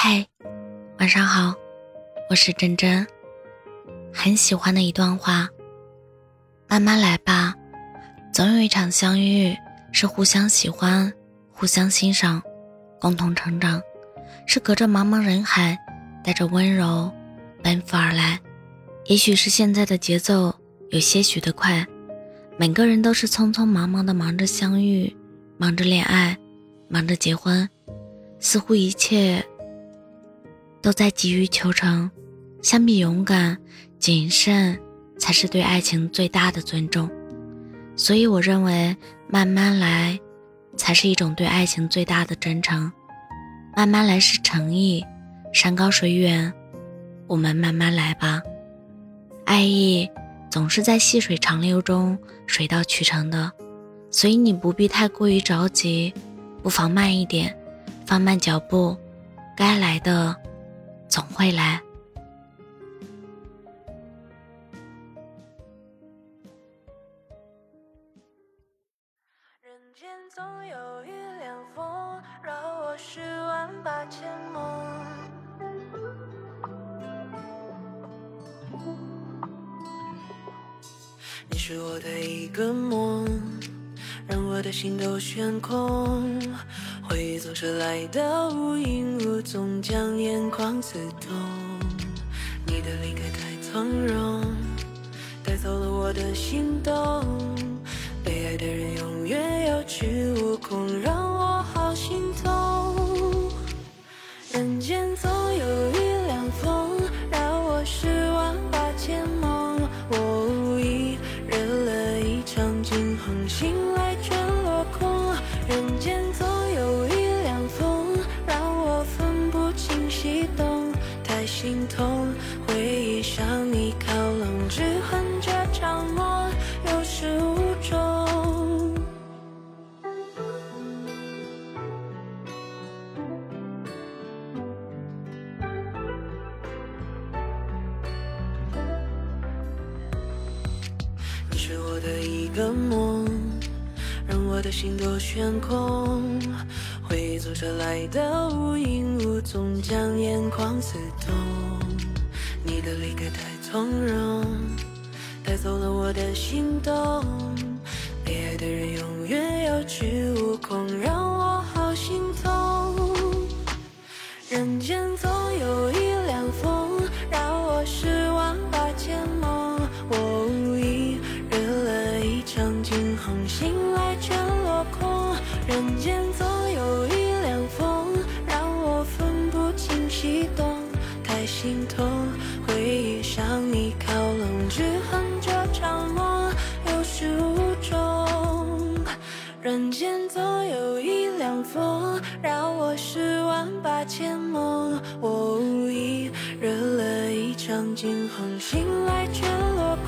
嗨，晚上好，我是真真。很喜欢的一段话：慢慢来吧，总有一场相遇是互相喜欢、互相欣赏、共同成长，是隔着茫茫人海，带着温柔奔赴而来。也许是现在的节奏有些许的快，每个人都是匆匆忙忙的忙着相遇，忙着恋爱，忙着结婚，似乎一切。都在急于求成，相比勇敢、谨慎，才是对爱情最大的尊重。所以，我认为慢慢来，才是一种对爱情最大的真诚。慢慢来是诚意，山高水远，我们慢慢来吧。爱意总是在细水长流中水到渠成的，所以你不必太过于着急，不妨慢一点，放慢脚步，该来的。总会来。人间总有一凉风，绕我十万八千梦。你是我的一个梦，让我的心都悬空。回忆总是来的无影无踪，将眼眶刺痛。你的离开太从容，带走了我的心动。被爱的人永远有恃无恐，心痛。回忆向你靠拢，只恨这场梦有始无终。你是我的一个梦。让我的心都悬空，回忆总是来的无影无踪，将眼眶刺痛。你的离开太从容，带走了我的心动。被爱的人永远有恃无恐，让我好心痛。人间总间总有一两风，让我十万八千梦。我无意惹了一场惊鸿，醒来却落空。